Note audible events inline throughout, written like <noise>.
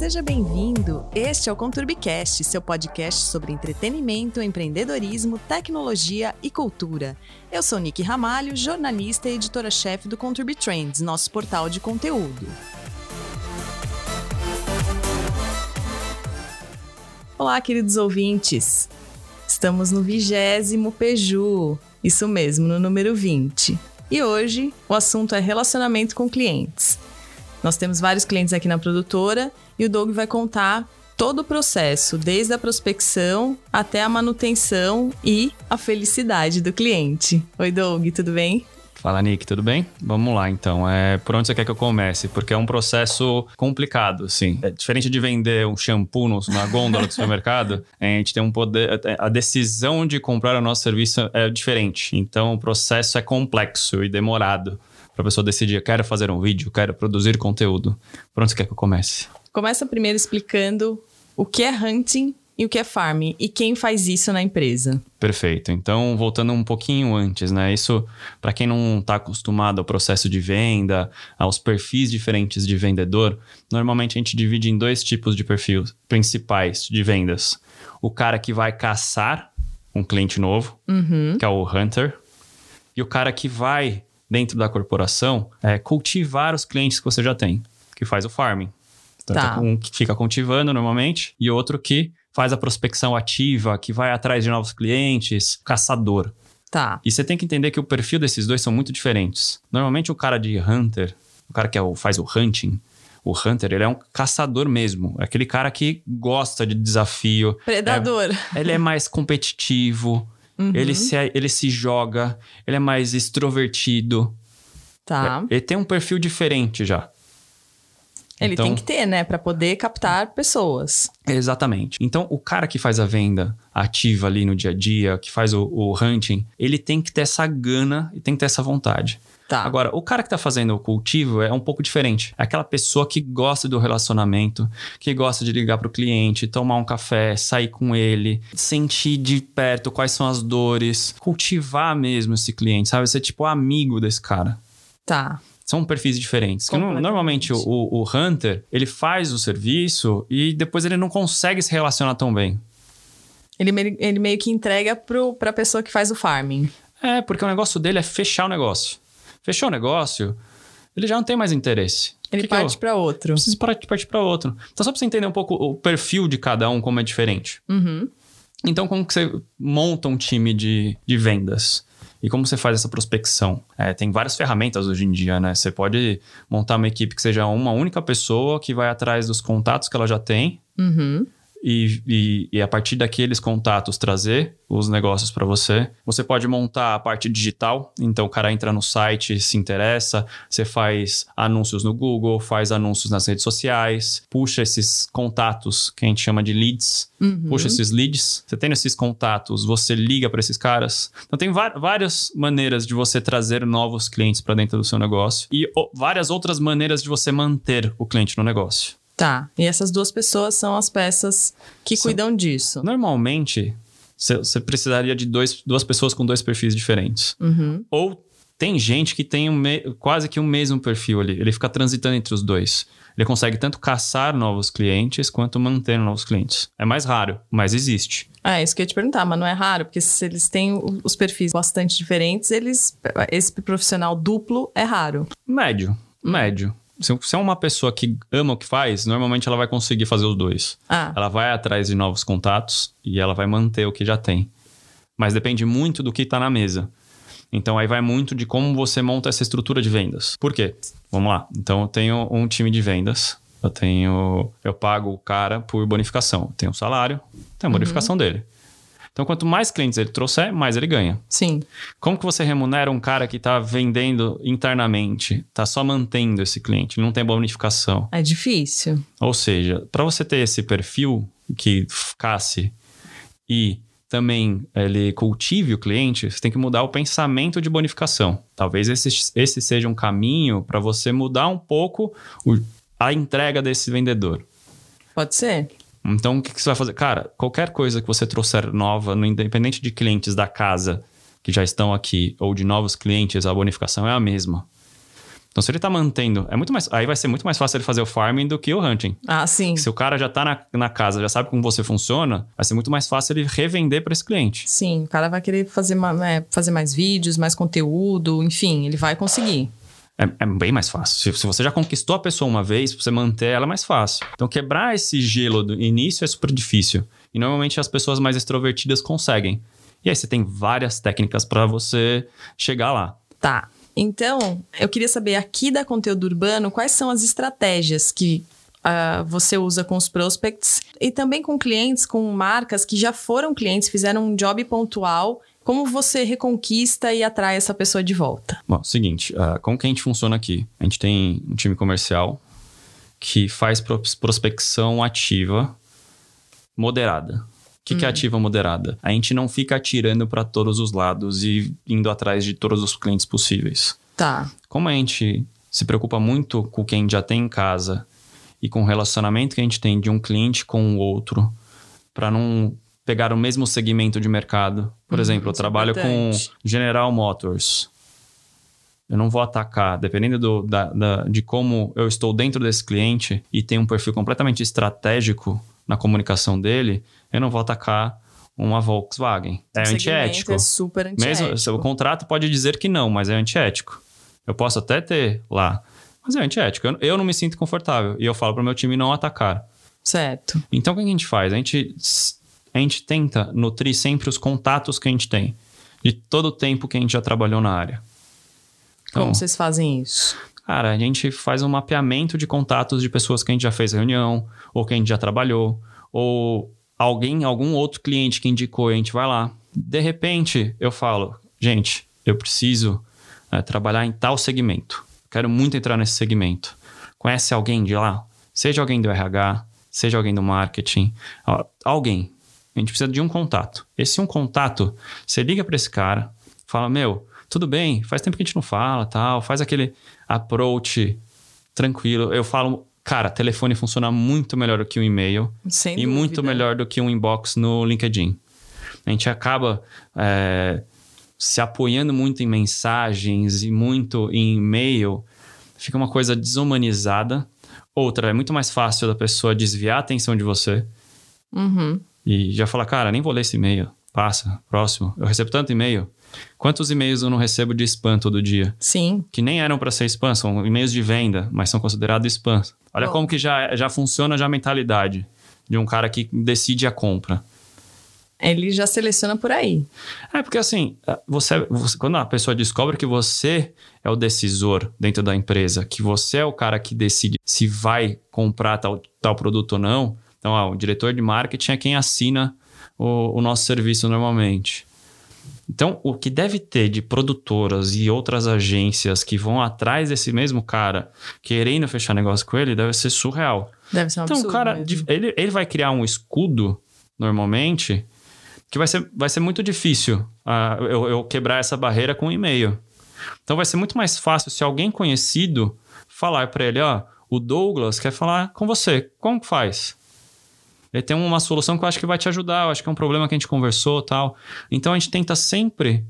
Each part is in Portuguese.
Seja bem-vindo. Este é o Conturbicast, seu podcast sobre entretenimento, empreendedorismo, tecnologia e cultura. Eu sou Nick Ramalho, jornalista e editora-chefe do Conturbi Trends, nosso portal de conteúdo. Olá, queridos ouvintes. Estamos no vigésimo Peju, isso mesmo, no número 20. E hoje o assunto é relacionamento com clientes. Nós temos vários clientes aqui na produtora e o Doug vai contar todo o processo, desde a prospecção até a manutenção e a felicidade do cliente. Oi, Doug, tudo bem? Fala, Nick, tudo bem? Vamos lá, então. É, por onde você quer que eu comece? Porque é um processo complicado, sim. É diferente de vender um shampoo na gôndola do supermercado, <laughs> a gente tem um poder... A decisão de comprar o nosso serviço é diferente. Então, o processo é complexo e demorado para a pessoa decidir, quero fazer um vídeo, quero produzir conteúdo. Por onde você quer que eu comece? Começa primeiro explicando o que é hunting e o que é farming e quem faz isso na empresa. Perfeito. Então, voltando um pouquinho antes, né? Isso, para quem não está acostumado ao processo de venda, aos perfis diferentes de vendedor, normalmente a gente divide em dois tipos de perfis principais de vendas. O cara que vai caçar um cliente novo, uhum. que é o hunter, e o cara que vai dentro da corporação é cultivar os clientes que você já tem, que faz o farming. Então, tá. um que fica cultivando normalmente e outro que faz a prospecção ativa, que vai atrás de novos clientes, caçador. Tá. E você tem que entender que o perfil desses dois são muito diferentes. Normalmente o cara de hunter, o cara que é o, faz o hunting, o hunter, ele é um caçador mesmo. É aquele cara que gosta de desafio. Predador. É, ele é mais competitivo. Uhum. Ele, se, ele se joga. Ele é mais extrovertido. Tá. É, ele tem um perfil diferente já. Ele então, tem que ter, né, para poder captar pessoas. Exatamente. Então, o cara que faz a venda ativa ali no dia a dia, que faz o, o hunting, ele tem que ter essa gana e tem que ter essa vontade. Tá. Agora, o cara que está fazendo o cultivo é um pouco diferente. É aquela pessoa que gosta do relacionamento, que gosta de ligar para o cliente, tomar um café, sair com ele, sentir de perto quais são as dores, cultivar mesmo esse cliente, sabe? Ser tipo amigo desse cara. Tá são perfis diferentes. Normalmente o, o, Hunter, ele faz o serviço e depois ele não consegue se relacionar tão bem. Ele, ele meio que entrega para a pessoa que faz o farming. É, porque o negócio dele é fechar o negócio. Fechou o negócio, ele já não tem mais interesse. Ele que parte para outro. Precisa partir para outro. Então, só para você entender um pouco o perfil de cada um, como é diferente. Uhum. Então, como que você monta um time de, de vendas? E como você faz essa prospecção? É, tem várias ferramentas hoje em dia, né? Você pode montar uma equipe que seja uma única pessoa que vai atrás dos contatos que ela já tem. Uhum e, e, e, a partir daqueles contatos trazer os negócios para você. Você pode montar a parte digital, então o cara entra no site, se interessa, você faz anúncios no Google, faz anúncios nas redes sociais, puxa esses contatos que a gente chama de leads, uhum. puxa esses leads. Você tendo esses contatos, você liga para esses caras. Então tem várias maneiras de você trazer novos clientes para dentro do seu negócio e várias outras maneiras de você manter o cliente no negócio. Tá. E essas duas pessoas são as peças que são... cuidam disso. Normalmente, você precisaria de dois, duas pessoas com dois perfis diferentes. Uhum. Ou tem gente que tem um me... quase que o mesmo perfil ali. Ele fica transitando entre os dois. Ele consegue tanto caçar novos clientes quanto manter novos clientes. É mais raro, mas existe. Ah, isso que eu ia te perguntar, mas não é raro, porque se eles têm os perfis bastante diferentes, eles esse profissional duplo é raro. Médio, médio se é uma pessoa que ama o que faz, normalmente ela vai conseguir fazer os dois. Ah. Ela vai atrás de novos contatos e ela vai manter o que já tem. Mas depende muito do que está na mesa. Então aí vai muito de como você monta essa estrutura de vendas. Por quê? Vamos lá. Então eu tenho um time de vendas. Eu tenho. Eu pago o cara por bonificação. Tem um salário, tem a bonificação uhum. dele. Então, quanto mais clientes ele trouxer, mais ele ganha. Sim. Como que você remunera um cara que está vendendo internamente, está só mantendo esse cliente, não tem bonificação? É difícil. Ou seja, para você ter esse perfil que ficasse e também ele cultive o cliente, você tem que mudar o pensamento de bonificação. Talvez esse, esse seja um caminho para você mudar um pouco o, a entrega desse vendedor. Pode ser. Então, o que, que você vai fazer? Cara, qualquer coisa que você trouxer nova, no independente de clientes da casa que já estão aqui ou de novos clientes, a bonificação é a mesma. Então, se ele tá mantendo, é muito mais. Aí vai ser muito mais fácil ele fazer o farming do que o hunting. Ah, sim. Se o cara já tá na, na casa, já sabe como você funciona, vai ser muito mais fácil ele revender para esse cliente. Sim, o cara vai querer fazer, é, fazer mais vídeos, mais conteúdo, enfim, ele vai conseguir. É, é, bem mais fácil. Se, se, você já conquistou a pessoa uma vez, você manter ela é mais fácil. Então, quebrar esse gelo do início é super difícil. E normalmente as pessoas mais extrovertidas conseguem. E aí você tem várias técnicas para você chegar lá. Tá. Então, eu queria saber aqui da conteúdo urbano quais são as estratégias que uh, você usa com os prospects e também com clientes, com marcas que já foram clientes, fizeram um job pontual. Como você reconquista e atrai essa pessoa de volta? Bom, seguinte, uh, como que a gente funciona aqui? A gente tem um time comercial que faz prospecção ativa moderada que, que é uhum. ativa moderada? A gente não fica atirando para todos os lados e indo atrás de todos os clientes possíveis. Tá. Como a gente se preocupa muito com quem já tem em casa e com o relacionamento que a gente tem de um cliente com o outro, para não pegar o mesmo segmento de mercado. Por uhum, exemplo, eu é trabalho é com General Motors. Eu não vou atacar, dependendo do, da, da, de como eu estou dentro desse cliente e tem um perfil completamente estratégico na comunicação dele, eu não vou atacar uma Volkswagen. É antiético. É super antiético. Mesmo, o contrato pode dizer que não, mas é antiético. Eu posso até ter lá, mas é antiético. Eu, eu não me sinto confortável e eu falo para o meu time não atacar. Certo. Então o que a gente faz? A gente, a gente tenta nutrir sempre os contatos que a gente tem, de todo o tempo que a gente já trabalhou na área. Então, Como vocês fazem isso? Cara, a gente faz um mapeamento de contatos de pessoas que a gente já fez reunião, ou que a gente já trabalhou, ou alguém, algum outro cliente que indicou, a gente vai lá. De repente, eu falo, gente, eu preciso é, trabalhar em tal segmento. Quero muito entrar nesse segmento. Conhece alguém de lá? Seja alguém do RH, seja alguém do marketing, alguém. A gente precisa de um contato. Esse um contato, você liga para esse cara, fala: Meu, tudo bem, faz tempo que a gente não fala, tal, faz aquele approach tranquilo. Eu falo Cara, telefone funciona muito melhor do que um e-mail. Sem e dúvida. muito melhor do que um inbox no LinkedIn. A gente acaba é, se apoiando muito em mensagens e muito em e-mail. Fica uma coisa desumanizada. Outra, é muito mais fácil da pessoa desviar a atenção de você. Uhum. E já falar, cara, nem vou ler esse e-mail. Passa, próximo. Eu recebo tanto e-mail. Quantos e-mails eu não recebo de spam todo dia? Sim. Que nem eram para ser spam, são e-mails de venda, mas são considerados spam. Olha como que já, já funciona já a mentalidade de um cara que decide a compra. Ele já seleciona por aí. É, porque assim, você, você, quando a pessoa descobre que você é o decisor dentro da empresa, que você é o cara que decide se vai comprar tal, tal produto ou não, então ó, o diretor de marketing é quem assina o, o nosso serviço normalmente. Então, o que deve ter de produtoras e outras agências que vão atrás desse mesmo cara, querendo fechar negócio com ele, deve ser surreal. Deve ser um então, absurdo. Então, cara, ele, ele vai criar um escudo, normalmente, que vai ser, vai ser muito difícil uh, eu, eu quebrar essa barreira com um e-mail. Então, vai ser muito mais fácil se alguém conhecido falar para ele: ó, o Douglas quer falar com você, como que faz? Ele tem uma solução que eu acho que vai te ajudar, eu acho que é um problema que a gente conversou tal. Então a gente tenta sempre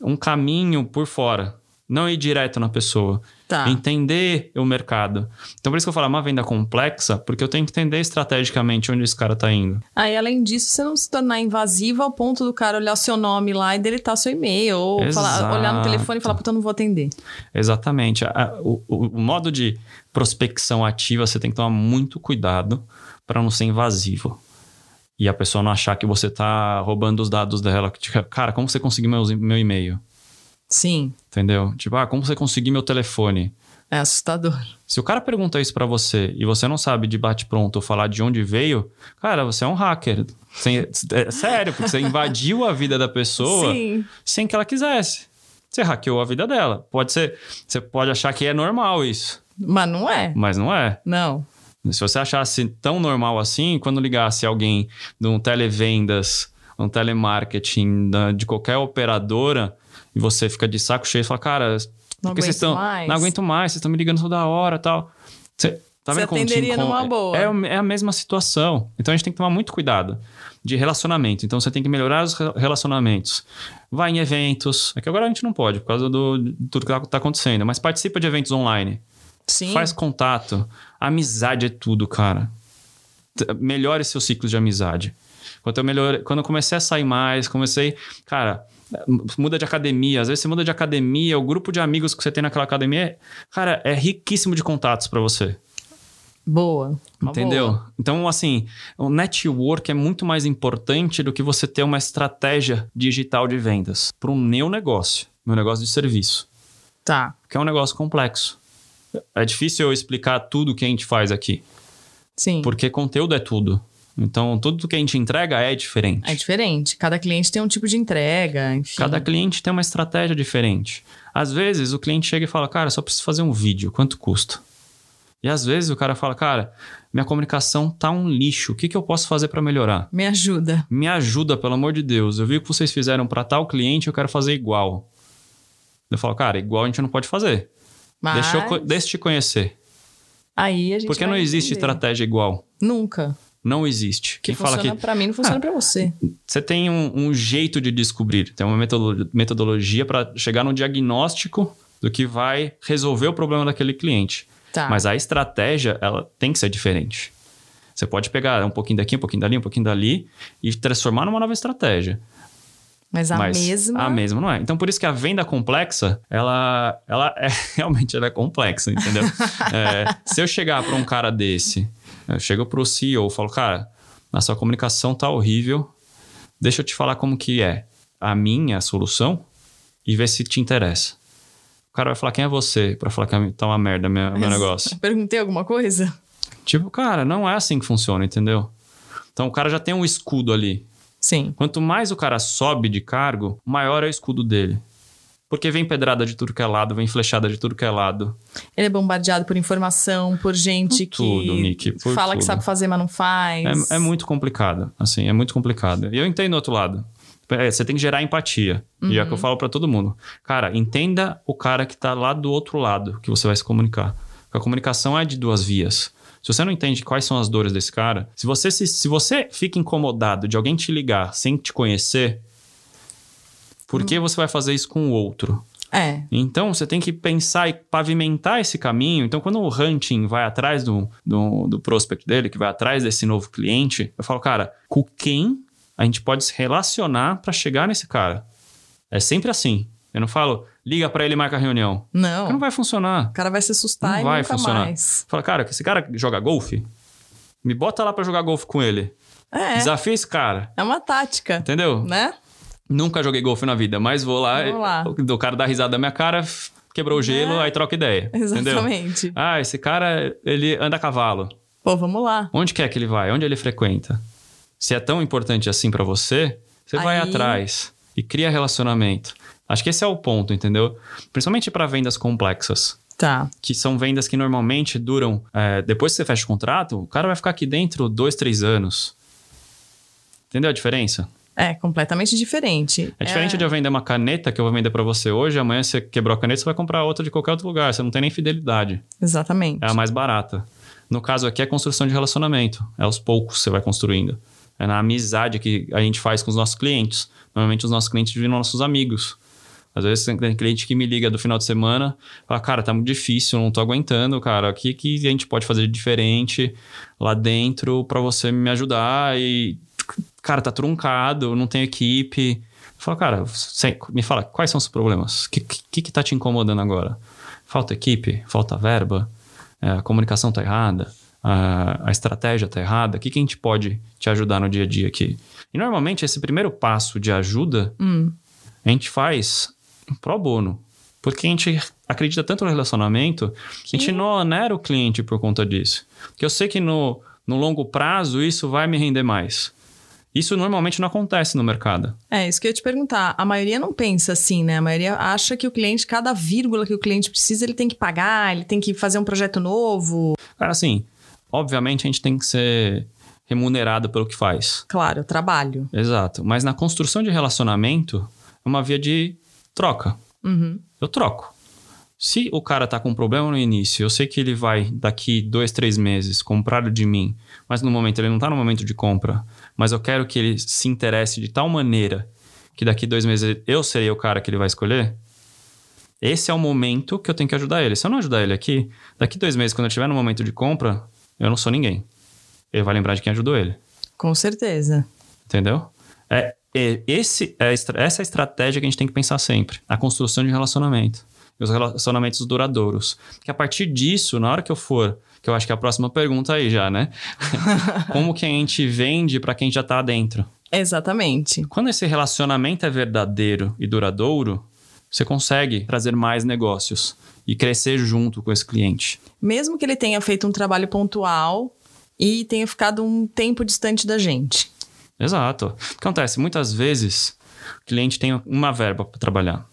um caminho por fora, não ir direto na pessoa. Tá. Entender o mercado. Então, por isso que eu falo, é uma venda complexa, porque eu tenho que entender estrategicamente onde esse cara está indo. Aí, além disso, você não se tornar invasivo ao ponto do cara olhar o seu nome lá e deletar seu e-mail, ou falar, olhar no telefone e falar, puta, eu não vou atender. Exatamente. O, o, o modo de prospecção ativa, você tem que tomar muito cuidado para não ser invasivo. E a pessoa não achar que você tá roubando os dados dela. Tipo, cara, como você conseguiu meu, meu e-mail? Sim. Entendeu? Tipo, ah, como você conseguiu meu telefone? É assustador. Se o cara pergunta isso para você e você não sabe de bate-pronto falar de onde veio, cara, você é um hacker. Você, é sério, porque você invadiu a vida da pessoa Sim. sem que ela quisesse. Você hackeou a vida dela. Pode ser. Você pode achar que é normal isso. Mas não é. Mas não é. Não. Se você achasse tão normal assim, quando ligasse alguém de um televendas, um telemarketing de qualquer operadora, e você fica de saco cheio e fala, cara, não porque vocês estão. Não aguento mais, vocês estão me ligando toda hora tal. Você, tá você atenderia numa boa. É, é a mesma situação. Então a gente tem que tomar muito cuidado de relacionamento. Então você tem que melhorar os relacionamentos. vai em eventos. É que agora a gente não pode, por causa do, de tudo que está acontecendo. Mas participa de eventos online. Sim. Faz contato. Amizade é tudo, cara. Melhore seus ciclos de amizade. Quando eu, melhore, quando eu comecei a sair mais, comecei. Cara, muda de academia. Às vezes você muda de academia, o grupo de amigos que você tem naquela academia, é- cara, é riquíssimo de contatos para você. Boa. Entendeu? boa. Então, assim, o network é muito mais importante do que você ter uma estratégia digital de vendas para um meu negócio, meu negócio de serviço, Tá. que é um negócio complexo. É difícil eu explicar tudo que a gente faz aqui, Sim. porque conteúdo é tudo. Então, tudo que a gente entrega é diferente. É diferente. Cada cliente tem um tipo de entrega, enfim. Cada cliente tem uma estratégia diferente. Às vezes, o cliente chega e fala, cara, só preciso fazer um vídeo, quanto custa? E às vezes o cara fala, cara, minha comunicação tá um lixo, o que, que eu posso fazer para melhorar? Me ajuda. Me ajuda, pelo amor de Deus. Eu vi o que vocês fizeram para tal cliente, eu quero fazer igual. Eu falo, cara, igual a gente não pode fazer. Mas Deixa eu, deixa eu te conhecer. aí a gente Porque não existe entender. estratégia igual. Nunca. Não existe. Que Quem fala funciona que pra mim não funciona Ah. pra você. você tem um, um jeito de descobrir, tem uma metodolo- metodologia para chegar no diagnóstico do que vai resolver o problema daquele cliente. Tá. Mas a estratégia, ela tem que ser diferente. Você pode pegar um pouquinho daqui, um pouquinho dali, um pouquinho dali e transformar numa nova estratégia. Mas a Mas mesma. A mesma não é. Então, por isso que a venda complexa, ela, ela é <laughs> realmente ela é complexa, entendeu? <laughs> É, se eu chegar para um cara desse, eu chego para o CEO e falo, cara, a sua comunicação tá horrível, deixa eu te falar como que é a minha solução e ver se te interessa. O cara vai falar, quem é você? Para falar que tá uma merda meu, meu negócio. Perguntei alguma coisa? Tipo, cara, não é assim que funciona, entendeu? Então, o cara já tem um escudo ali. Sim. Quanto mais o cara sobe de cargo, maior é o escudo dele. Porque vem pedrada de tudo que é lado, vem flechada de tudo que é lado. Ele é bombardeado por informação, por gente Por tudo, que Nick, por fala que tudo. sabe fazer, mas não faz. É, é muito complicado, assim, é muito complicado. E eu entendo o outro lado. É, você tem que gerar empatia. E é o que eu falo pra todo mundo. Cara, entenda o cara que tá lá do outro lado que você vai se comunicar. Porque a comunicação é de duas vias. Se você não entende quais são as dores desse cara, se você, se, se você fica incomodado de alguém te ligar sem te conhecer, por que você vai fazer isso com o outro? É. Então, você tem que pensar e pavimentar esse caminho. Então, quando o hunting vai atrás do, do, do prospect dele, que vai atrás desse novo cliente, eu falo, cara, com quem a gente pode se relacionar para chegar nesse cara? É sempre assim. Eu não falo, liga para ele e marca a reunião. Não. Não vai funcionar. O cara vai se assustar Não e vai funcionar. mais. Fala, cara, esse cara joga golfe? Me bota lá para jogar golfe com ele. É. Desafia esse cara. É uma tática. Entendeu? Né? Nunca joguei golfe na vida, mas vou lá, Vamos lá. o cara dá risada da minha cara, quebrou o gelo, É. aí troca ideia. Entendeu? Exatamente. Ah, esse cara, ele anda a cavalo. Pô, vamos lá. Onde quer que ele vai? Onde ele frequenta? Se é tão importante assim pra você, você vai Aí- atrás e cria relacionamento. Acho que esse é o ponto, entendeu? Principalmente para vendas complexas. Tá. Que são vendas que normalmente duram. é, depois que você fecha o contrato, o cara vai ficar aqui dentro dois, três anos. Entendeu a diferença? É completamente diferente. É diferente de eu vender uma caneta que eu vou vender pra você hoje, amanhã você quebrou a caneta, você vai comprar outra de qualquer outro lugar. Você não tem nem fidelidade. Exatamente. É a mais barata. No caso aqui é construção de relacionamento. É aos poucos que você vai construindo. É na amizade que a gente faz com os nossos clientes. Normalmente os nossos clientes viram nossos amigos. Às vezes tem cliente que me liga do final de semana, fala, cara, tá muito difícil, não tô aguentando, cara. O que, que a gente pode fazer de diferente lá dentro pra você me ajudar? E, cara, tá truncado, não tem equipe. Fala, cara, você- me fala, quais são os problemas? O que, que, que tá te incomodando agora? Falta equipe? Falta verba? É, a comunicação tá errada? A, a estratégia tá errada? O que, que a gente pode te ajudar no dia a dia aqui? E normalmente esse primeiro passo de ajuda Hum, a gente faz pro bono. Porque a gente acredita tanto no relacionamento que a gente não onera o cliente por conta disso. Porque eu sei que no, no longo prazo isso vai me render mais. Isso normalmente não acontece no mercado. É, isso que eu ia te perguntar. A maioria não pensa assim, né? A maioria acha que o cliente, cada vírgula que o cliente precisa, ele tem que pagar, ele tem que fazer um projeto novo. Cara, assim, obviamente a gente tem que ser remunerado pelo que faz. Claro, trabalho. Exato. Mas na construção de relacionamento, é uma via de troca. Uhum. eu troco. Se o cara tá com um problema no início, eu sei que ele vai daqui dois, três meses comprar de mim, mas no momento ele não tá no momento de compra, mas eu quero que ele se interesse de tal maneira que daqui dois meses eu serei o cara que ele vai escolher, esse é o momento que eu tenho que ajudar ele. Se eu não ajudar ele aqui, daqui dois meses, quando eu estiver no momento de compra, eu não sou ninguém. Ele vai lembrar de quem ajudou ele. Com certeza. Entendeu? É, é, esse, é, essa é a estratégia que a gente tem que pensar sempre. A construção de relacionamento. E os relacionamentos duradouros. Que a partir disso, na hora que eu for, que eu acho que é a próxima pergunta aí já, né? <laughs> Como que a gente vende para quem já tá dentro? Exatamente. Quando esse relacionamento é verdadeiro e duradouro, você consegue trazer mais negócios e crescer junto com esse cliente. Mesmo que ele tenha feito um trabalho pontual e tenha ficado um tempo distante da gente. Exato. O que acontece? Muitas vezes o cliente tem uma verba para trabalhar.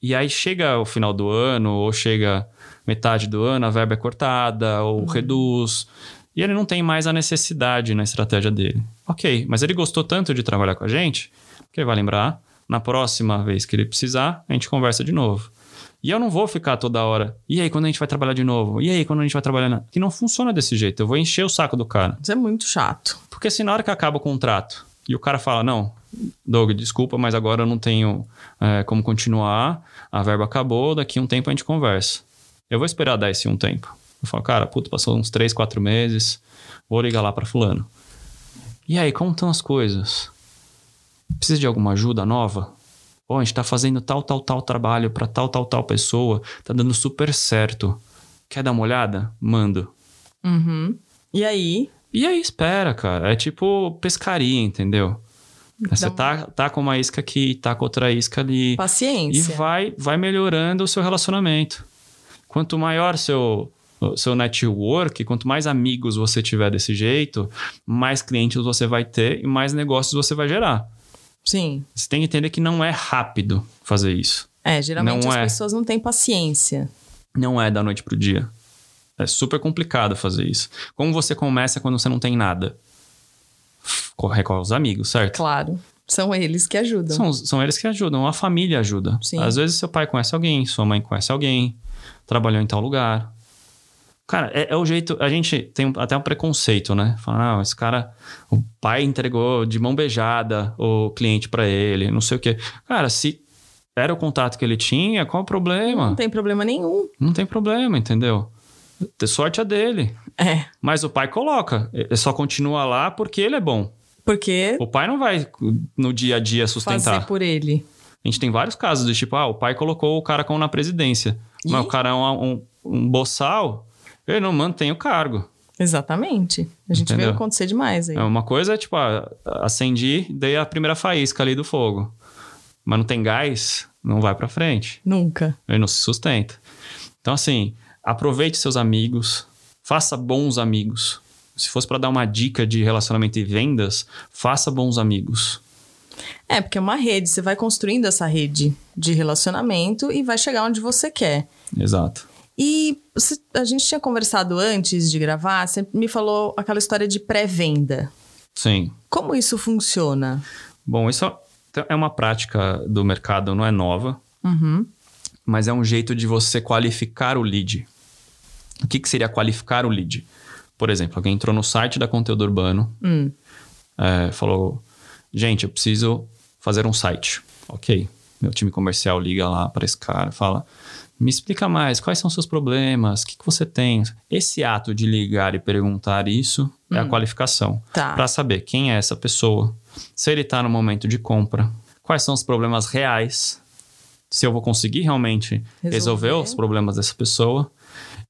E aí chega o final do ano, ou chega metade do ano, a verba é cortada, ou uhum. reduz. E ele não tem mais a necessidade na estratégia dele. Ok, mas ele gostou tanto de trabalhar com a gente que ele vai lembrar na próxima vez que ele precisar, a gente conversa de novo. E eu não vou ficar toda hora. E aí, quando a gente vai trabalhar de novo? E aí, quando a gente vai trabalhar? Que não funciona desse jeito. Eu vou encher o saco do cara. Isso é muito chato. Porque se na hora que acaba o contrato e o cara fala: Não, Doug, desculpa, mas agora eu não tenho é, como continuar, a verba acabou, daqui um tempo a gente conversa. Eu vou esperar dar esse um tempo. Eu falo: Cara, puto, passou uns três, quatro meses, vou ligar lá para Fulano. E aí, como estão as coisas? Precisa de alguma ajuda nova? Pô, a gente tá fazendo tal, tal, tal trabalho para tal, tal, tal pessoa. Tá dando super certo. Quer dar uma olhada? Mando. Uhum. E aí? E aí, espera, cara. É tipo pescaria, entendeu? Então... Você tá, tá com uma isca aqui, tá com outra isca ali. Paciência. E vai, vai melhorando o seu relacionamento. Quanto maior seu, seu network, quanto mais amigos você tiver desse jeito, mais clientes você vai ter e mais negócios você vai gerar. Sim. Você tem que entender que não é rápido fazer isso. É, geralmente não as é. pessoas não têm paciência. Não é da noite pro dia. É super complicado fazer isso. Como você começa quando você não tem nada? Corre com os amigos, certo? Claro. São eles que ajudam. São, são eles que ajudam. A família ajuda. Sim. Às vezes seu pai conhece alguém, sua mãe conhece alguém, trabalhou em tal lugar. Cara, é, é, o jeito. A gente tem até um preconceito, né? Fala, ah, esse cara, o pai entregou de mão beijada o cliente para ele, não sei o quê. Cara, se era o contato que ele tinha, qual o problema? Não tem problema nenhum. Não tem problema, entendeu? Ter sorte é dele. É. Mas o pai coloca. Ele só continua lá porque ele é bom. Porque. O pai não vai no dia a dia sustentar. Fazer por ele. A gente tem vários casos de tipo, ah, o pai colocou o cara como na presidência. E? Mas o cara é um, um, um boçal ele não mantém o cargo. Exatamente. A gente Entendeu? vê acontecer demais aí. É uma coisa é tipo, ah, acendi, dei a primeira faísca ali do fogo. Mas não tem gás, não vai para frente. Nunca. Ele não se sustenta. Então, assim, aproveite seus amigos, faça bons amigos. Se fosse para dar uma dica de relacionamento e vendas, faça bons amigos. É, porque é uma rede, você vai construindo essa rede de relacionamento e vai chegar onde você quer. Exato. E a gente tinha conversado antes de gravar, você me falou aquela história de pré-venda. Sim. Como isso funciona? Bom, isso é uma prática do mercado, não é nova, uhum. mas é um jeito de você qualificar o lead. O que, que seria qualificar o lead? Por exemplo, alguém entrou no site da Conteúdo Urbano, hum. é, falou: gente, eu preciso fazer um site. Ok. Meu time comercial liga lá para esse cara, fala: me explica mais, quais são os seus problemas, o que, que você tem? Esse ato de ligar e perguntar isso hum. é a hum. qualificação. Tá. Para saber quem é essa pessoa, se ele está no momento de compra, quais são os problemas reais, se eu vou conseguir realmente resolver, resolver os problemas dessa pessoa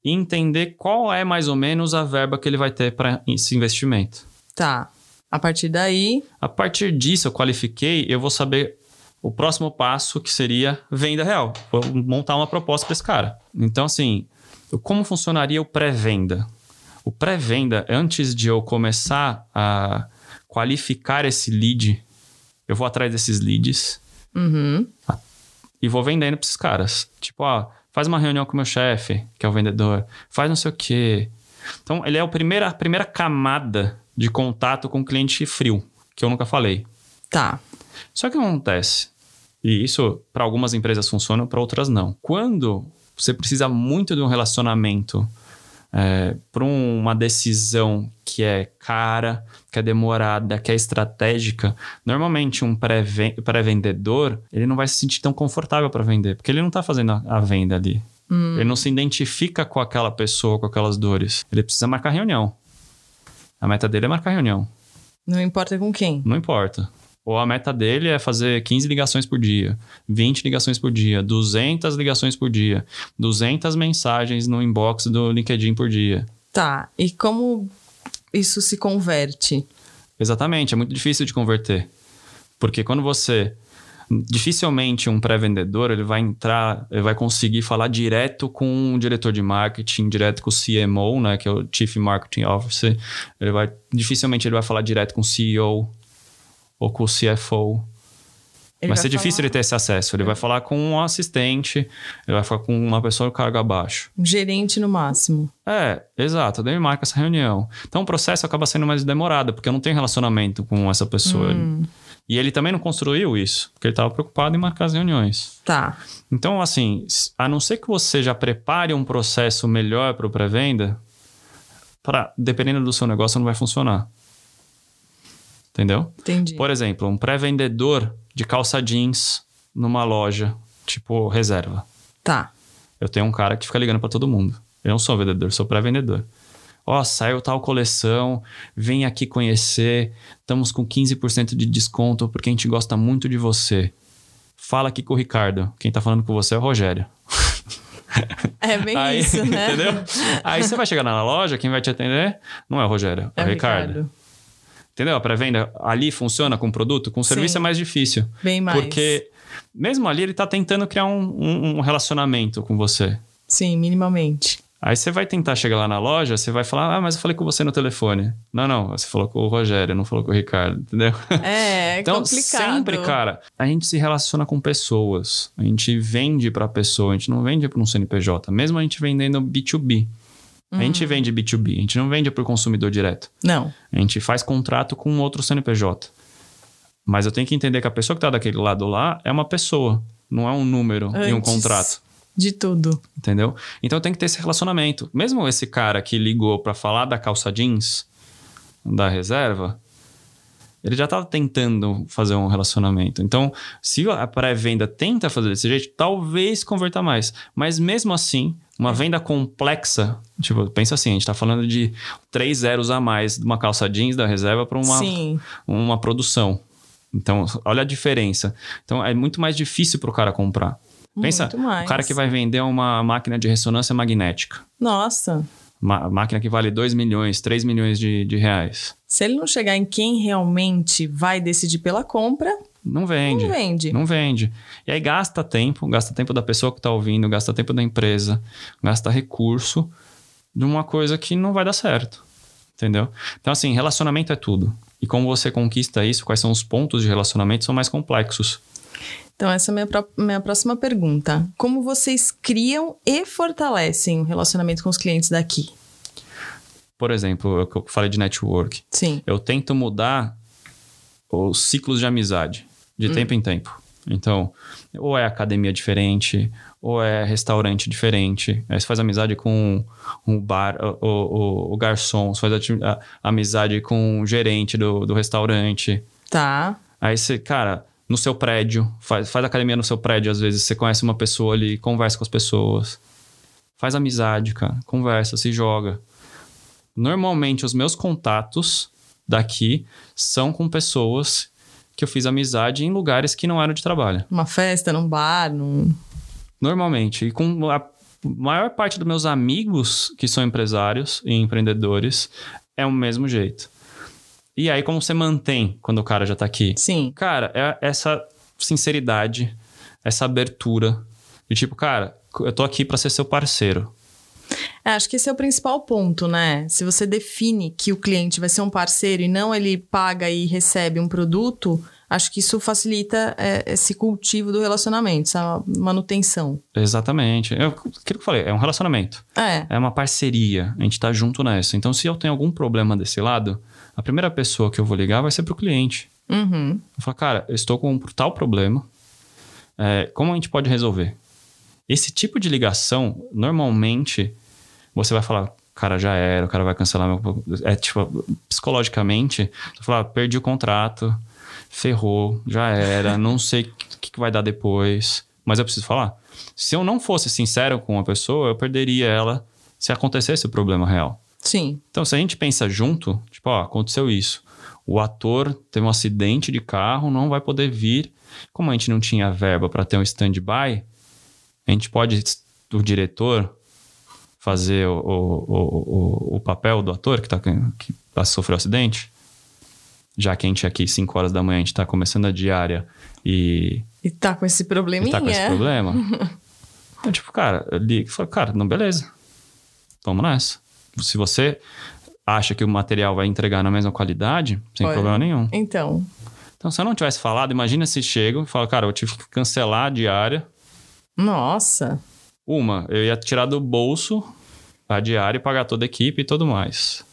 e entender qual é mais ou menos a verba que ele vai ter para esse investimento. Tá. A partir daí. A partir disso, eu qualifiquei, eu vou saber o próximo passo que seria venda real. Vou montar uma proposta para esse cara. Então, assim, como funcionaria o pré-venda? O pré-venda, antes de eu começar a qualificar esse lead, eu vou atrás desses leads uhum. e vou vendendo para esses caras. Tipo, ó, faz uma reunião com o meu chefe, que é o vendedor, faz não sei o quê. Então, ele é a primeira, a primeira camada de contato com o cliente frio, que eu nunca falei. Tá. Só que acontece, e isso para algumas empresas funciona, para outras não. Quando você precisa muito de um relacionamento é, para uma decisão que é cara, que é demorada, que é estratégica, normalmente um pré-vendedor, ele não vai se sentir tão confortável para vender, porque ele não está fazendo a, a venda ali. Hum. Ele não se identifica com aquela pessoa, com aquelas dores. Ele precisa marcar reunião. A meta dele é marcar reunião. Não importa com quem. Não importa. Ou a meta dele é fazer 15 ligações por dia, 20 ligações por dia, 200 ligações por dia, 200 mensagens no inbox do LinkedIn por dia. Tá. E como isso se converte? Exatamente, é muito difícil de converter. Porque quando você dificilmente um pré-vendedor ele vai entrar, ele vai conseguir falar direto com o diretor de marketing, direto com o CMO, né, que é o Chief Marketing Officer. Ele vai dificilmente ele vai falar direto com o CEO ou com o CFO. Ele vai ser falar... difícil ele ter esse acesso. Ele vai falar com um assistente, ele vai falar com uma pessoa cargo abaixo. Um gerente no máximo. É, exato. Daí marca essa reunião. Então o processo acaba sendo mais demorado, porque eu não tenho relacionamento com essa pessoa. Hum. E ele também não construiu isso, porque ele estava preocupado em marcar as reuniões. Tá. Então, assim, a não ser que você já prepare um processo melhor para o pré-venda, dependendo do seu negócio, não vai funcionar. Entendeu? Entendi. Por exemplo, um pré-vendedor de calça jeans numa loja, tipo reserva. Tá. Eu tenho um cara que fica ligando para todo mundo. Eu não sou vendedor, sou pré-vendedor. Ó, oh, saiu tal coleção, vem aqui conhecer, estamos com 15% de desconto porque a gente gosta muito de você. Fala aqui com o Ricardo. Quem tá falando com você é o Rogério. <laughs> É bem Aí, isso, né? Entendeu? Aí você vai chegar na loja, quem vai te atender não é o Rogério, é, é o Ricardo. Ricardo. Entendeu? A pré-venda ali funciona com o produto, com o serviço Sim. é mais difícil. Bem mais. Porque mesmo ali ele tá tentando criar um, um, um relacionamento com você. Sim, minimamente. Aí você vai tentar chegar lá na loja, você vai falar, ah, mas eu falei com você no telefone. Não, não, você falou com o Rogério, não falou com o Ricardo, entendeu? É, é <laughs> então, complicado. sempre, cara, a gente se relaciona com pessoas. A gente vende para pessoa, a gente não vende para um CNPJ. Mesmo a gente vendendo B2B. Uhum. A gente uhum. vende B2B, a gente não vende para o consumidor direto. Não. A gente faz contrato com outro CNPJ. Mas eu tenho que entender que a pessoa que está daquele lado lá é uma pessoa, não é um número Antes. e um contrato de tudo. Entendeu? Então tem que ter esse relacionamento. Mesmo esse cara que ligou para falar da calça jeans da reserva, ele já estava tentando fazer um relacionamento. Então, se a pré-venda tenta fazer desse jeito, talvez converta mais. Mas mesmo assim, uma venda complexa, tipo, pensa assim, a gente está falando de três zeros a mais de uma calça jeans da reserva para uma, uma produção. Então, olha a diferença. Então, é muito mais difícil para o cara comprar. Pensa, o cara que vai vender uma máquina de ressonância magnética. Nossa. Uma máquina que vale 2 milhões, 3 milhões de, de reais. Se ele não chegar em quem realmente vai decidir pela compra, não vende. Não vende. Não vende. E aí gasta tempo, gasta tempo da pessoa que está ouvindo, gasta tempo da empresa, gasta recurso de uma coisa que não vai dar certo. Entendeu? Então, assim, relacionamento é tudo. E como você conquista isso, quais são os pontos de relacionamento, são mais complexos. Então, essa é a minha, minha próxima pergunta. Como vocês criam e fortalecem o relacionamento com os clientes daqui? Por exemplo, eu falei de network. Sim. Eu tento mudar os ciclos de amizade, de hum. tempo em tempo. Então, ou é academia diferente, ou é restaurante diferente. Aí você faz amizade com o bar, o, o, o garçom, você faz a, a, amizade com o gerente do, do restaurante. Tá. Aí você, cara, no seu prédio, faz, faz academia no seu prédio, às vezes você conhece uma pessoa ali, conversa com as pessoas. Faz amizade, cara. Conversa, se joga. Normalmente, os meus contatos daqui são com pessoas que eu fiz amizade em lugares que não eram de trabalho. Uma festa, num bar, num. Normalmente. E com a maior parte dos meus amigos que são empresários e empreendedores é o mesmo jeito. E aí, como você mantém quando o cara já tá aqui? Sim. Cara, é essa sinceridade, essa abertura. De tipo, cara, eu tô aqui para ser seu parceiro. É, acho que esse é o principal ponto, né? Se você define que o cliente vai ser um parceiro e não ele paga e recebe um produto, acho que isso facilita é, esse cultivo do relacionamento, essa manutenção. Exatamente. É aquilo que eu falei, é um relacionamento. É. É uma parceria. A gente tá junto nessa. Então, se eu tenho algum problema desse lado, a primeira pessoa que eu vou ligar vai ser para o cliente. Uhum. Eu falo, cara, eu estou com um tal problema. É, como a gente pode resolver? Esse tipo de ligação, normalmente, você vai falar, cara já era, o cara vai cancelar meu. É tipo, psicologicamente, você fala, ah, perdi o contrato, ferrou, já era, não sei o que, que vai dar depois. Mas eu preciso falar. Se eu não fosse sincero com uma pessoa, eu perderia ela se acontecesse o problema real. Sim. Então, se a gente pensa junto, tipo, ó, aconteceu isso. O ator teve um acidente de carro, não vai poder vir. Como a gente não tinha verba para ter um stand-by, a gente pode, o diretor, fazer o, o, o, o papel do ator que, tá, que sofreu um acidente. Já que a gente aqui, 5 horas da manhã, a gente tá começando a diária e. E tá com esse probleminha. E tá com esse problema. <laughs> então, tipo, cara, eu li e falei, cara, não, beleza. Vamos nessa. Se você acha que o material vai entregar na mesma qualidade, sem Olha, problema nenhum. Então. Então, se eu não tivesse falado, imagina se chego e falo, cara, eu tive que cancelar a diária. Nossa. Uma, eu ia tirar do bolso a diária e pagar toda a equipe e tudo mais.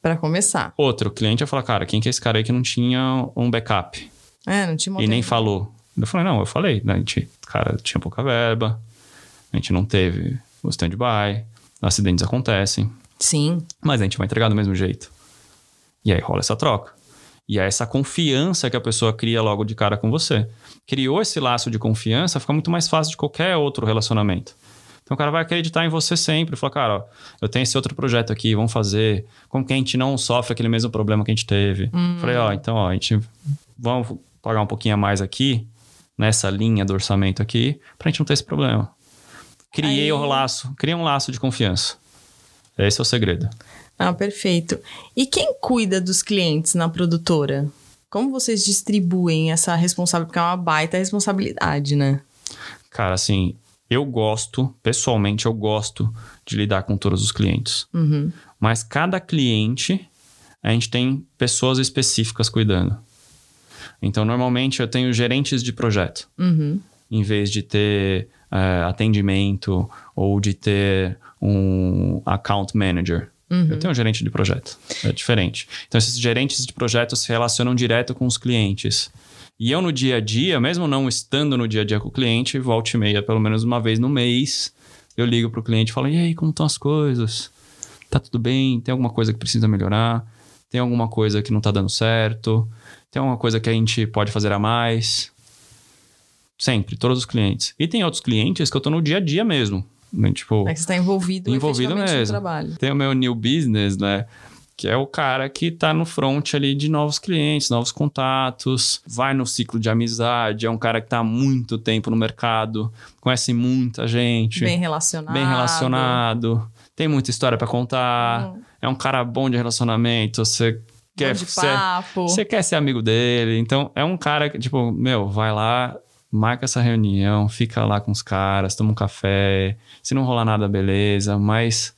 Para começar. Outro, o cliente ia falar, cara, quem que é esse cara aí que não tinha um backup? É, não tinha E nem falou. Eu falei, não, eu falei, né? A gente, cara, tinha pouca verba, a gente não teve o stand-by, acidentes acontecem. Sim. Mas a gente vai entregar do mesmo jeito. E aí rola essa troca. E é essa confiança que a pessoa cria logo de cara com você. Criou esse laço de confiança, fica muito mais fácil de qualquer outro relacionamento. Então o cara vai acreditar em você sempre. Falar, cara, ó, eu tenho esse outro projeto aqui, vamos fazer. Como que a gente não sofre aquele mesmo problema que a gente teve? Hum. Falei, ó, então, ó, a gente vamos pagar um pouquinho a mais aqui, nessa linha do orçamento aqui, pra gente não ter esse problema. Criei Aí... o laço, criei um laço de confiança. Esse é o segredo. Ah, perfeito. E quem cuida dos clientes na produtora? Como vocês distribuem essa responsabilidade? Porque é uma baita responsabilidade, né? Cara, assim, eu gosto, pessoalmente, eu gosto de lidar com todos os clientes. Uhum. Mas cada cliente, a gente tem pessoas específicas cuidando. Então, normalmente, eu tenho gerentes de projeto. Uhum. Em vez de ter uh, atendimento ou de ter um account manager. Uhum. Eu tenho um gerente de projeto. É diferente. Então, esses gerentes de projeto se relacionam direto com os clientes. E eu, no dia a dia, mesmo não estando no dia a dia com o cliente, volta e meia, pelo menos uma vez no mês, eu ligo para o cliente e falo: e aí, como estão as coisas? Tá tudo bem? Tem alguma coisa que precisa melhorar? Tem alguma coisa que não está dando certo? Tem alguma coisa que a gente pode fazer a mais? Sempre, todos os clientes. E tem outros clientes que eu estou no dia a dia mesmo. Né? Tipo, é que você está envolvido, envolvido mesmo. no trabalho. Tem o meu new business, né? Que é o cara que está no front ali de novos clientes, novos contatos, vai no ciclo de amizade, é um cara que está há muito tempo no mercado, conhece muita gente. Bem relacionado. Bem relacionado. Tem muita história para contar. Hum. É um cara bom de relacionamento. Você quer, você, você quer ser amigo dele. Então, é um cara que, tipo, meu, vai lá, marca essa reunião, fica lá com os caras, toma um café. Se não rolar nada, beleza, mas.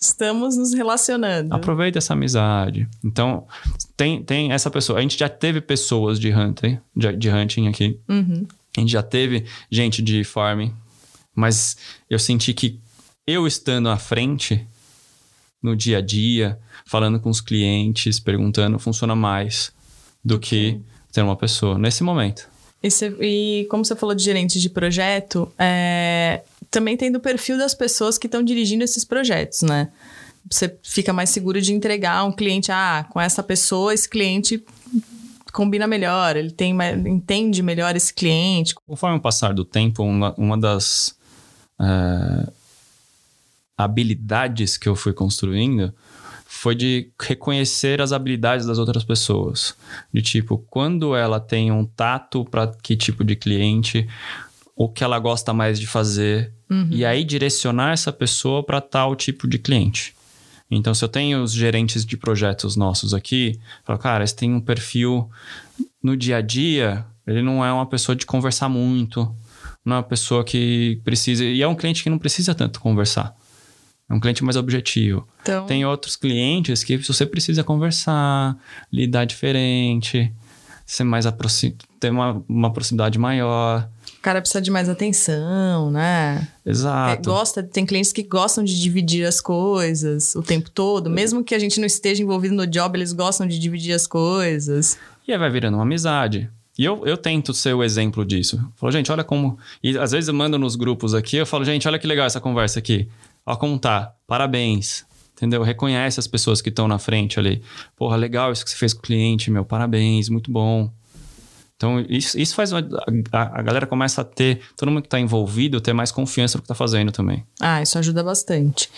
Estamos nos relacionando. Aproveita essa amizade. Então, tem, tem essa pessoa. A gente já teve pessoas de hunting, de, de hunting aqui. Uhum. A gente já teve gente de farming. Mas eu senti que eu estando à frente, no dia a dia, falando com os clientes, perguntando, funciona mais do que ter uma pessoa nesse momento. E, e como você falou de gerentes de projeto, é, também tem do perfil das pessoas que estão dirigindo esses projetos, né? Você fica mais seguro de entregar um cliente, ah, com essa pessoa, esse cliente combina melhor, ele tem, entende melhor esse cliente. Conforme o passar do tempo, uma, uma das é, habilidades que eu fui construindo foi de reconhecer as habilidades das outras pessoas. De tipo, quando ela tem um tato para que tipo de cliente, o que ela gosta mais de fazer, uhum. e aí direcionar essa pessoa para tal tipo de cliente. Então, se eu tenho os gerentes de projetos nossos aqui, falo, cara, esse tem um perfil no dia a dia, ele não é uma pessoa de conversar muito, não é uma pessoa que precisa. E é um cliente que não precisa tanto conversar. É um cliente mais objetivo. Então... Tem outros clientes que você precisa conversar, lidar diferente, ser mais aproxim... ter uma, uma proximidade maior. O cara precisa de mais atenção, né? Exato. É, gosta, tem clientes que gostam de dividir as coisas o tempo todo, mesmo que a gente não esteja envolvido no job, eles gostam de dividir as coisas. E aí vai virando uma amizade. E eu, eu tento ser o exemplo disso. Falo, gente, olha como. E às vezes eu mando nos grupos aqui, eu falo, gente, olha que legal essa conversa aqui. Ó como tá. Parabéns. Entendeu? Reconhece as pessoas que estão na frente ali. Porra, legal isso que você fez com o cliente, meu. Parabéns, muito bom. Então, isso, isso faz. A, a, galera começa a ter. Todo mundo que está envolvido ter mais confiança no que está fazendo também. Ah, isso ajuda bastante.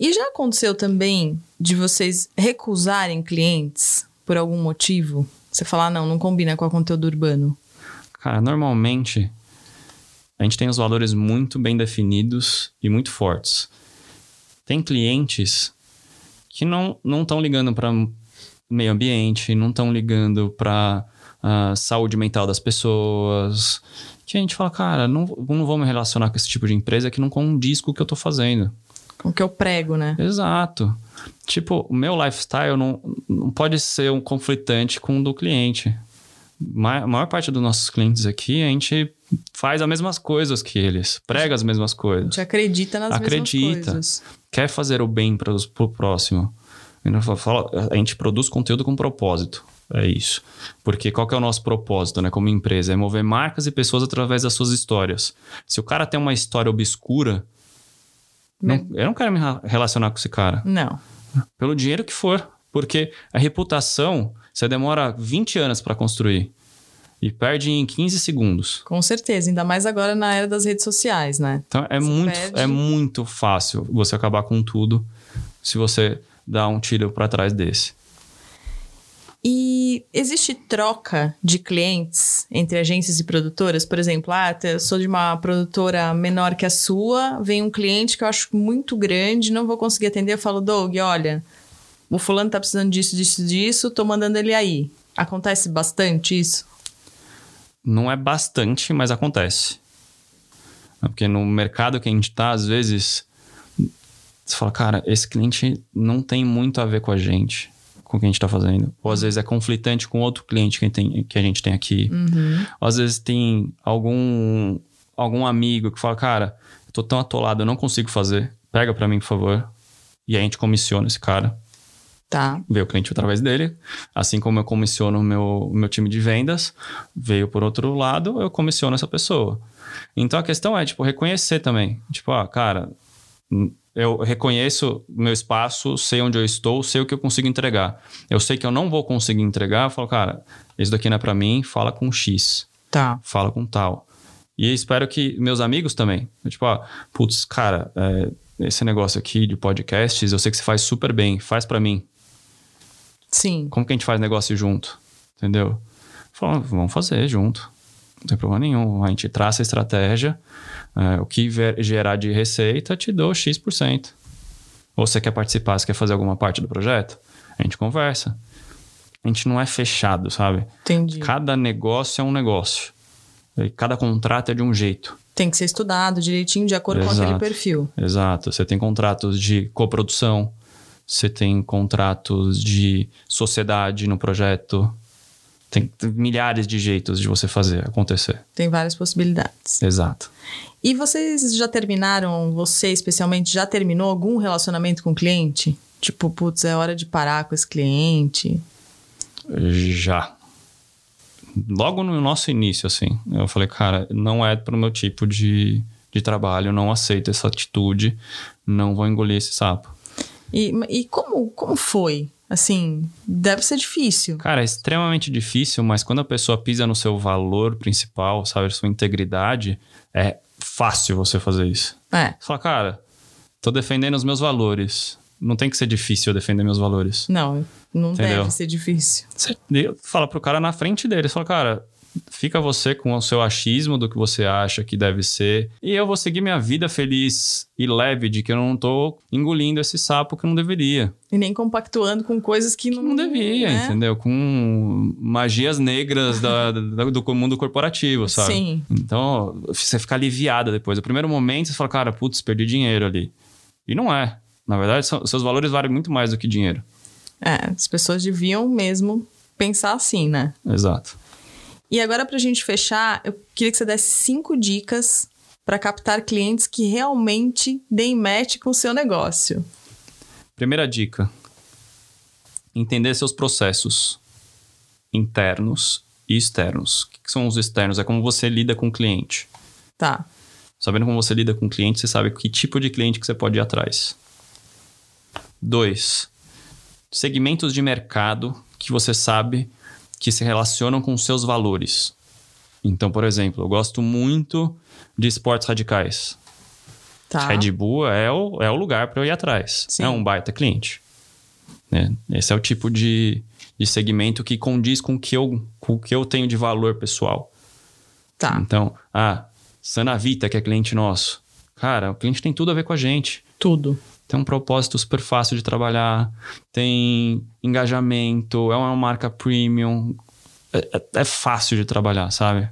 E já aconteceu também de vocês recusarem clientes por algum motivo? Você falar, não, não combina com o conteúdo urbano. Cara, normalmente a gente tem os valores muito bem definidos e muito fortes. Tem clientes que não estão ligando para meio ambiente, não estão ligando para uh, saúde mental das pessoas. Que a gente fala, cara, não, não vou me relacionar com esse tipo de empresa que não condiz com o que eu estou fazendo. Com o que eu prego, né? Exato. Tipo, o meu lifestyle não, não pode ser um conflitante com o do cliente. A maior parte dos nossos clientes aqui, a gente faz as mesmas coisas que eles, prega as mesmas coisas. A gente acredita nas acredita, mesmas coisas. Quer fazer o bem para o próximo. A gente produz conteúdo com propósito. É isso. Porque qual que é o nosso propósito, né, como empresa? É mover marcas e pessoas através das suas histórias. Se o cara tem uma história obscura, não, eu não quero me relacionar com esse cara. Não. Pelo dinheiro que for. Porque a reputação, você demora 20 anos para construir. E perde em 15 segundos. Com certeza, ainda mais agora na era das redes sociais, né? Então é, muito, perde... é muito fácil você acabar com tudo se você dá um tiro para trás desse. E existe troca de clientes entre agências e produtoras? Por exemplo, ah, eu sou de uma produtora menor que a sua, vem um cliente que eu acho muito grande, não vou conseguir atender, eu falo, Doug, olha, o fulano tá precisando disso, disso, disso, tô mandando ele aí. Acontece bastante isso? Não é bastante, mas acontece. Porque no mercado que a gente tá, às vezes, você fala, cara, esse cliente não tem muito a ver com a gente, com o que a gente tá fazendo. Ou às vezes é conflitante com outro cliente que, tem, que a gente tem aqui. Uhum. Ou às vezes tem algum, algum amigo que fala, cara, eu tô tão atolado, eu não consigo fazer. Pega para mim, por favor. E aí a gente comissiona esse cara. Tá. Veio o cliente através dele. Assim como eu comissiono o meu, meu time de vendas, veio por outro lado, eu comissiono essa pessoa. Então a questão é, tipo, reconhecer também. Tipo, ah, cara, eu reconheço meu espaço, sei onde eu estou, sei o que eu consigo entregar. Eu sei que eu não vou conseguir entregar, eu falo, cara, isso daqui não é para mim, fala com X. Tá. Fala com tal. E espero que meus amigos também. Tipo, ah, putz, cara, é, esse negócio aqui de podcasts, eu sei que você faz super bem, faz para mim. Sim. Como que a gente faz negócio junto? Entendeu? Falando, vamos fazer junto. Não tem problema nenhum. A gente traça a estratégia, é, o que gerar de receita, te dou X%. Ou você quer participar, você quer fazer alguma parte do projeto? A gente conversa. A gente não é fechado, sabe? Entendi. Cada negócio é um negócio. E cada contrato é de um jeito. Tem que ser estudado direitinho de acordo Exato. com aquele perfil. Exato. Você tem contratos de coprodução, você tem contratos de sociedade no projeto. Tem milhares de jeitos de você fazer acontecer. Tem várias possibilidades. Exato. E vocês já terminaram, você especialmente, já terminou algum relacionamento com o cliente? Tipo, putz, é hora de parar com esse cliente? Já. Logo no nosso início, assim, eu falei, cara, não é pro meu tipo de, de trabalho, não aceito essa atitude, não vou engolir esse sapo. E, e como, como foi? Assim, deve ser difícil. Cara, é extremamente difícil, mas quando a pessoa pisa no seu valor principal, sabe, sua integridade, é fácil você fazer isso. É. Você fala, cara, tô defendendo os meus valores. Não tem que ser difícil eu defender meus valores. Não, não Entendeu? deve ser difícil. Você fala pro cara na frente dele, você fala, cara, fica você com o seu achismo do que você acha que deve ser. E eu vou seguir minha vida feliz e leve de que eu não tô engolindo esse sapo que eu não deveria. E nem compactuando com coisas que não, que não devia, né? entendeu? Com magias negras da, da, do mundo corporativo, sabe? Sim. Então, você fica aliviada depois. No primeiro momento, você fala, cara, putz, perdi dinheiro ali. E não é. Na verdade, seus valores valem muito mais do que dinheiro. É, as pessoas deviam mesmo pensar assim, né? Exato. E agora, para a gente fechar, eu queria que você desse cinco dicas para captar clientes que realmente deem match com o seu negócio. Primeira dica: entender seus processos internos e externos. O que são os externos? É como você lida com o cliente. Tá. Sabendo como você lida com o cliente, você sabe que tipo de cliente que você pode ir atrás. Dois, segmentos de mercado que você sabe que se relacionam com seus valores. Então, por exemplo, eu gosto muito de esportes radicais. Tá. Red Bull é o, é o lugar para eu ir atrás. Sim. É um baita cliente. Né? Esse é o tipo de, de segmento que condiz com o que eu, com o que eu tenho de valor pessoal. Tá. Então, ah, Sanavita, que é cliente nosso. Cara, o cliente tem tudo a ver com a gente. Tudo. Tem um propósito super fácil de trabalhar, tem engajamento, é uma marca premium. É, é- é fácil de trabalhar, sabe?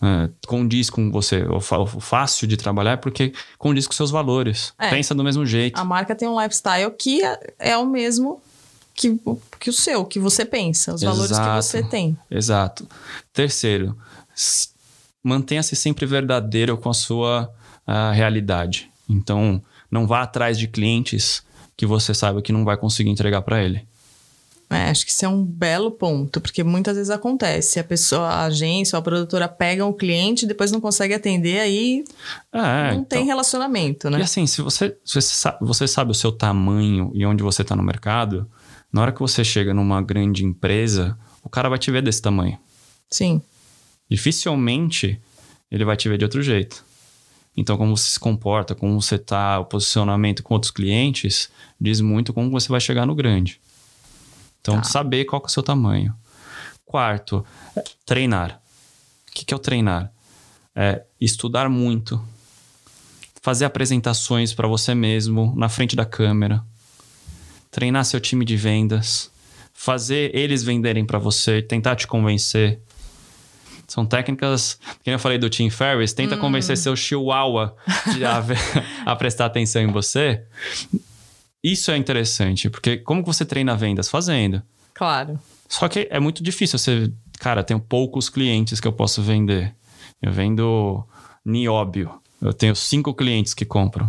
É, condiz com você. O fácil de trabalhar é porque condiz com seus valores. É. Pensa do mesmo jeito. A marca tem um lifestyle que é- é o mesmo que, o- que o seu, que você pensa, os valores que Exato. você tem. Exato. Terceiro, mantenha-se sempre verdadeiro com a sua ah, realidade. Então, não vá atrás de clientes que você saiba que não vai conseguir entregar para ele. É, acho que isso é um belo ponto, porque muitas vezes acontece. A pessoa, a agência ou a produtora pega um cliente e depois não consegue atender, aí É, não então- tem relacionamento, E né? assim, se você, se você, sa- você sabe o seu tamanho e onde você está no mercado, na hora que você chega numa grande empresa, o cara vai te ver desse tamanho. Sim. Dificilmente ele vai te ver de outro jeito. Então, como você se comporta, como você tá, o posicionamento com outros clientes, diz muito como você vai chegar no grande. Então, Tá. saber qual é o seu tamanho. Quarto, treinar. O que, que é o treinar? É estudar muito. Fazer apresentações para você mesmo na frente da câmera. Treinar seu time de vendas. Fazer eles venderem para você, tentar te convencer. São técnicas, que eu falei do Tim Ferriss, tenta convencer seu chihuahua a, <laughs> a prestar atenção em você. Isso é interessante, porque como você treina vendas? Fazendo. Claro. Só que é muito difícil você. Cara, tenho poucos clientes que eu posso vender. Eu vendo nióbio. Eu tenho cinco clientes que compram.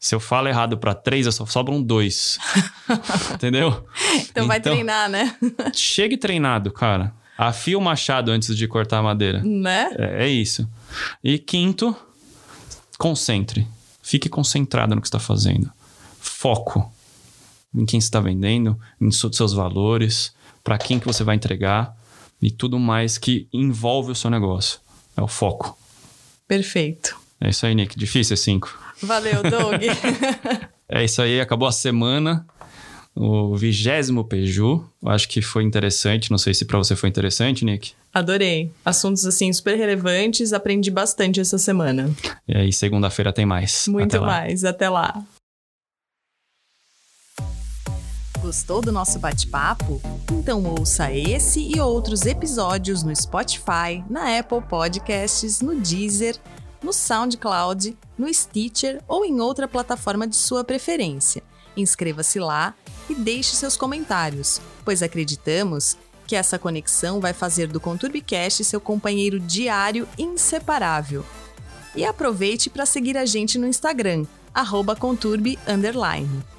Se eu falo errado para três, eu só sobram dois. <laughs> Entendeu? Então, vai treinar, né? <laughs> Chegue treinado, cara. Afia o machado antes de cortar a madeira. né? É, é isso. E quinto, concentre. Fique concentrado no que está fazendo. Foco em quem você está vendendo, em seus valores, para quem que você vai entregar e tudo mais que envolve o seu negócio. É o foco. Perfeito. É isso aí, Nick. Difícil é cinco. Valeu, Doug. <laughs> É isso aí, acabou a semana. O vigésimo Peju. Acho que foi interessante. Não sei se para você foi interessante, Nick. Adorei. Assuntos assim super relevantes. Aprendi bastante essa semana. E aí, segunda-feira tem mais. Muito Até mais. Até lá. Gostou do nosso bate-papo? Então ouça esse e outros episódios no Spotify, na Apple Podcasts, no Deezer, no SoundCloud, no Stitcher ou em outra plataforma de sua preferência. Inscreva-se lá e deixe seus comentários, pois acreditamos que essa conexão vai fazer do Conturbicast seu companheiro diário inseparável. E aproveite para seguir a gente no Instagram, arroba conturbe__.